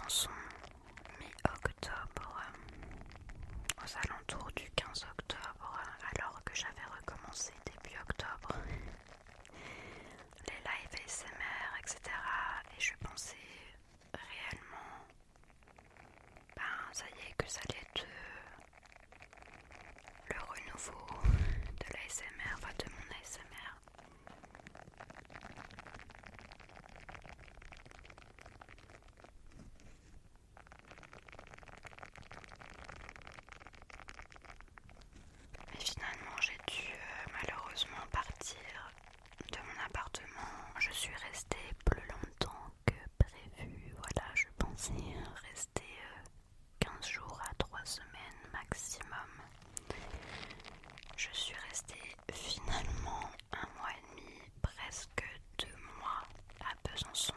presence. sens.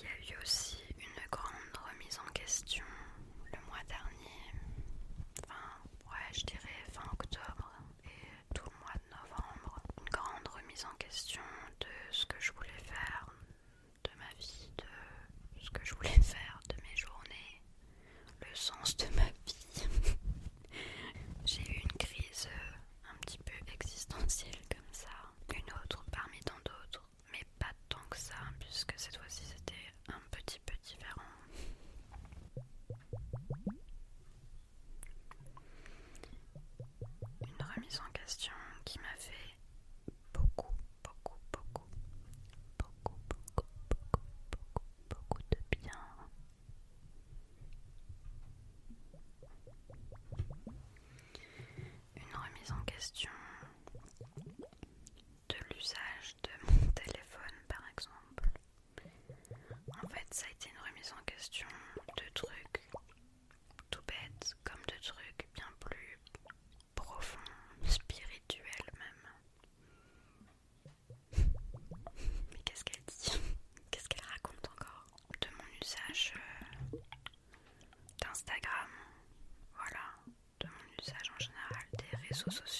il y a eu aussi une grande remise en question question. そうそう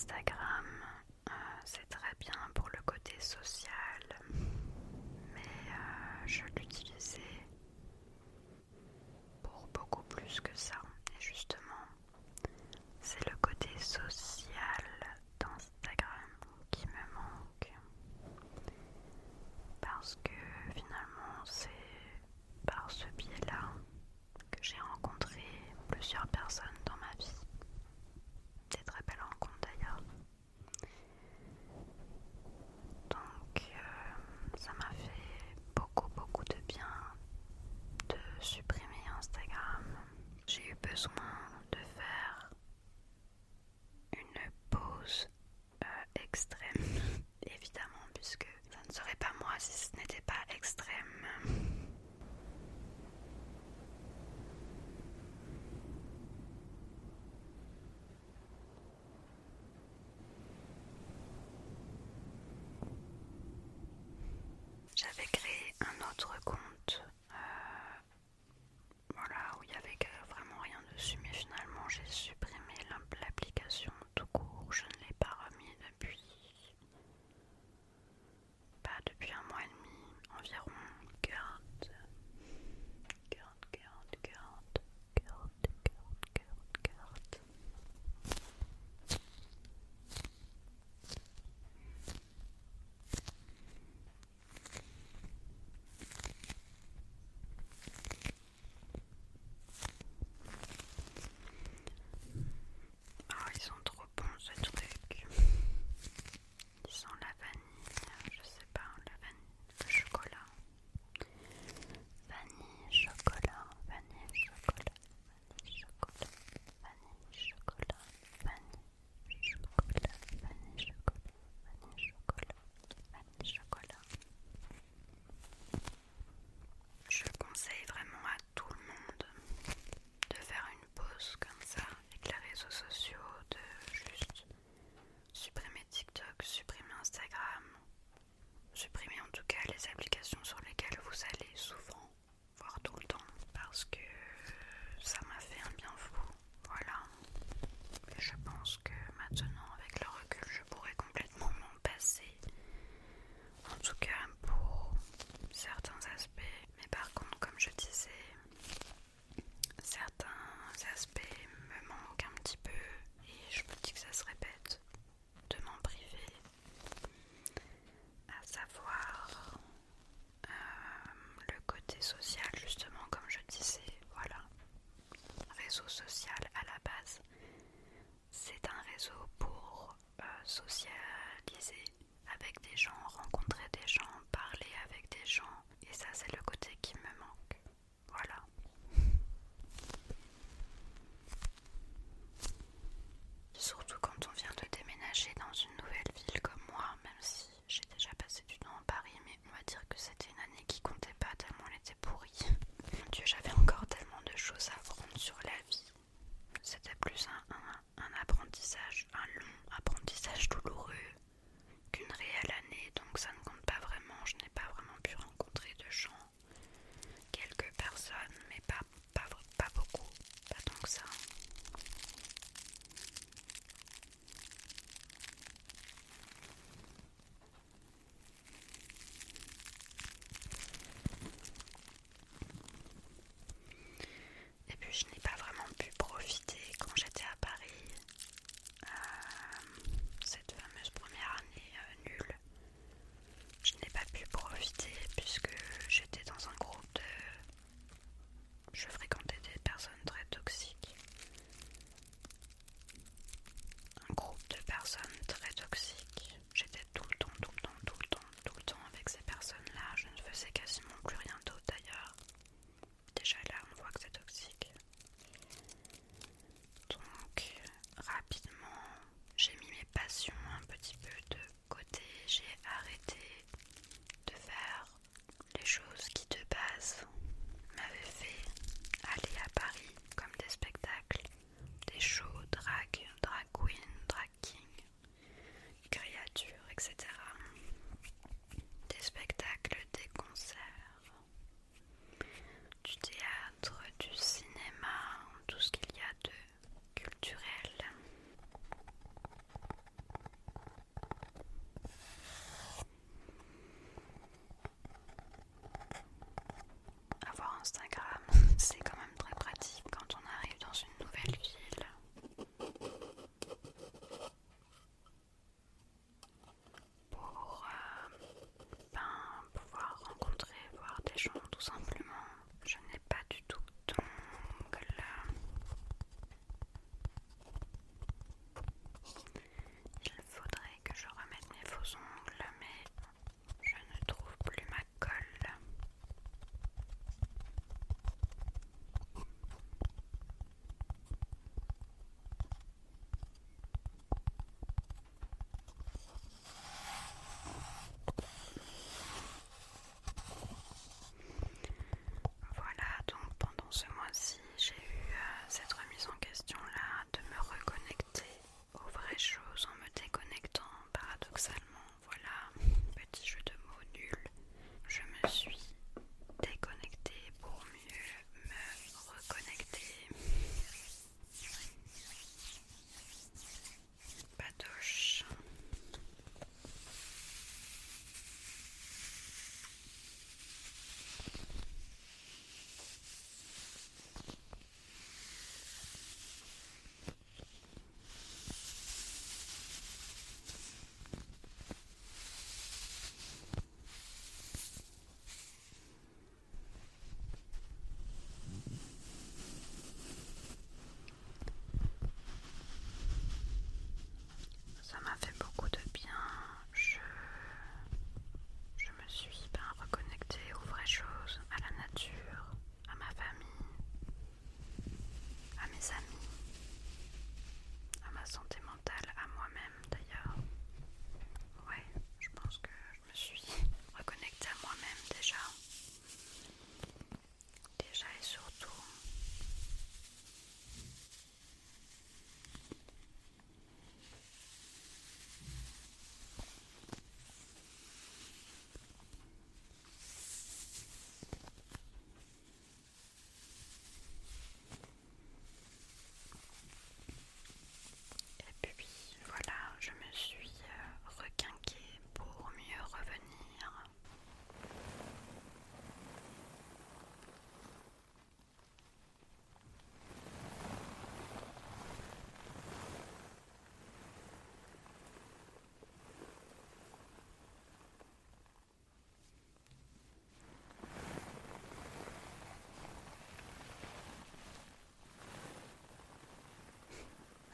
Instagram, euh, c'est très bien pour le côté social, mais euh, je l'utilisais pour beaucoup plus que ça. j'avais créé un autre compte.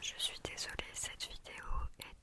Je suis désolée, cette vidéo est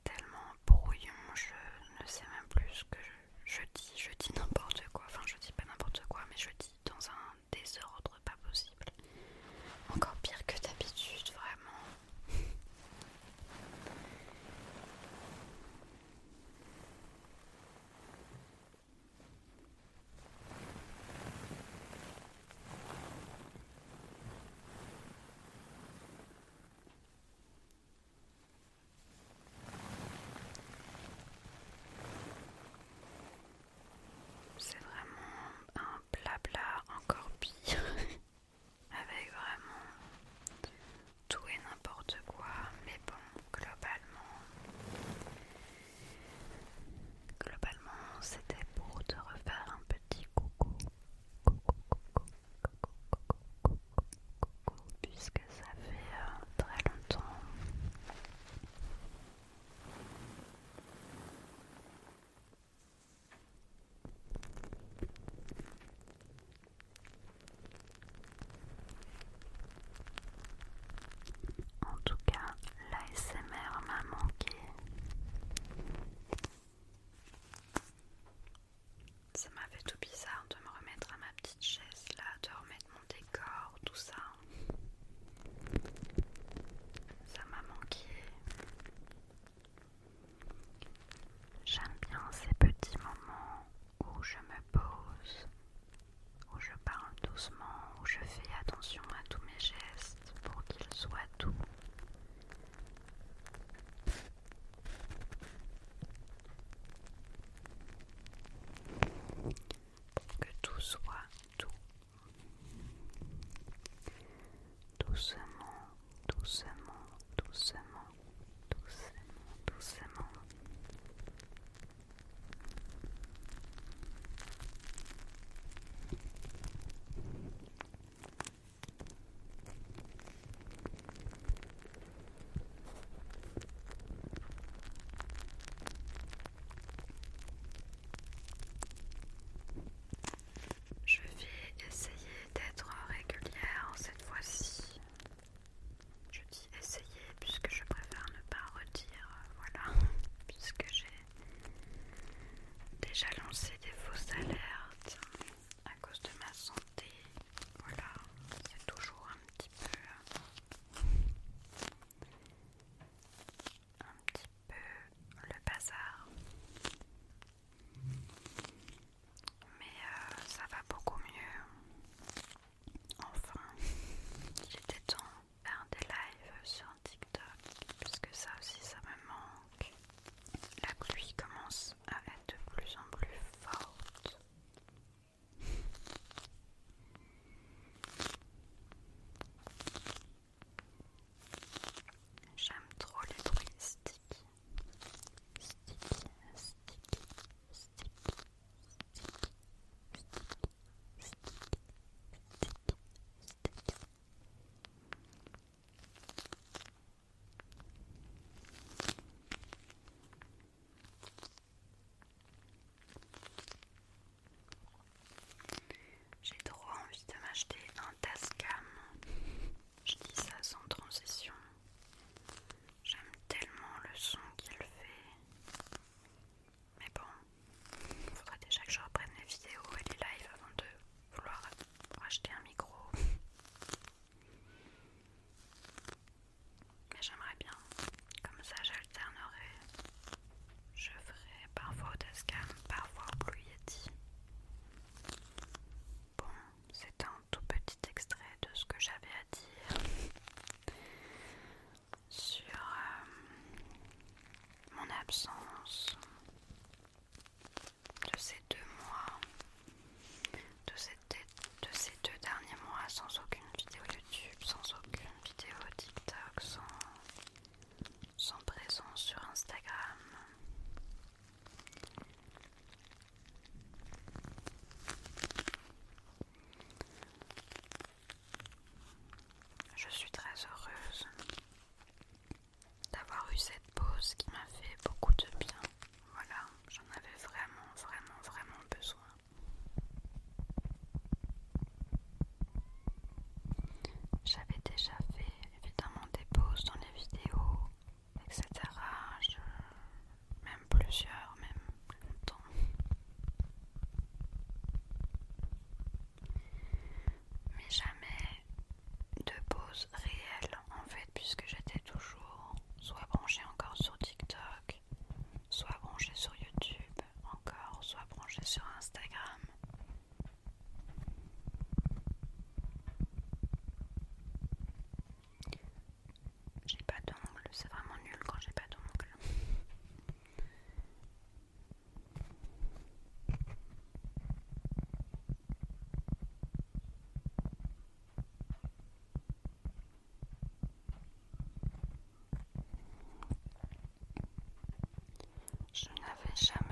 wężem.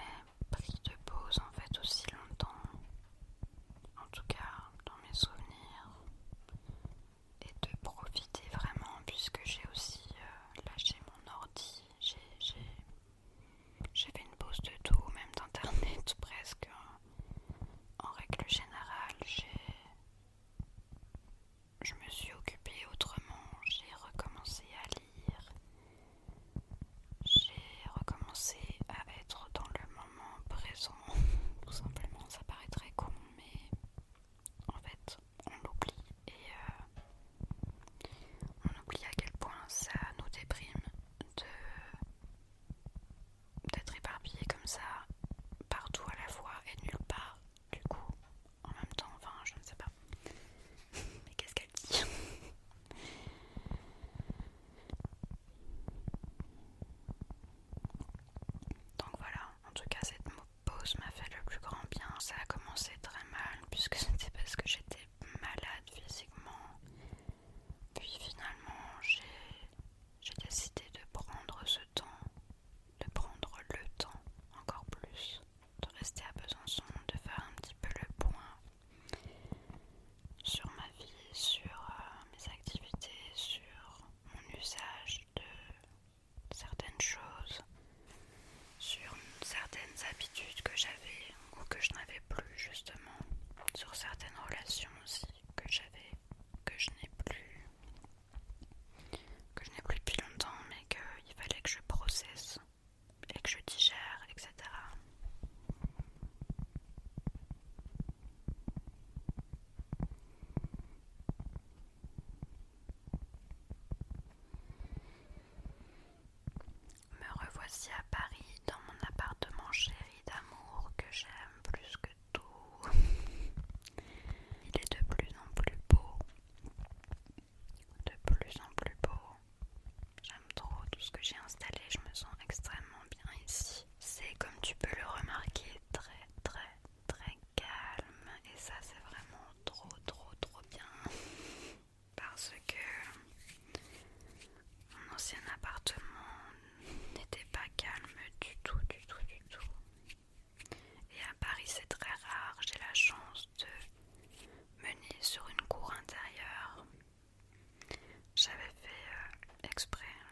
certaines relations aussi.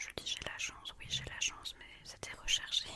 Je dis j'ai la chance, oui j'ai la chance, mais c'était recherché.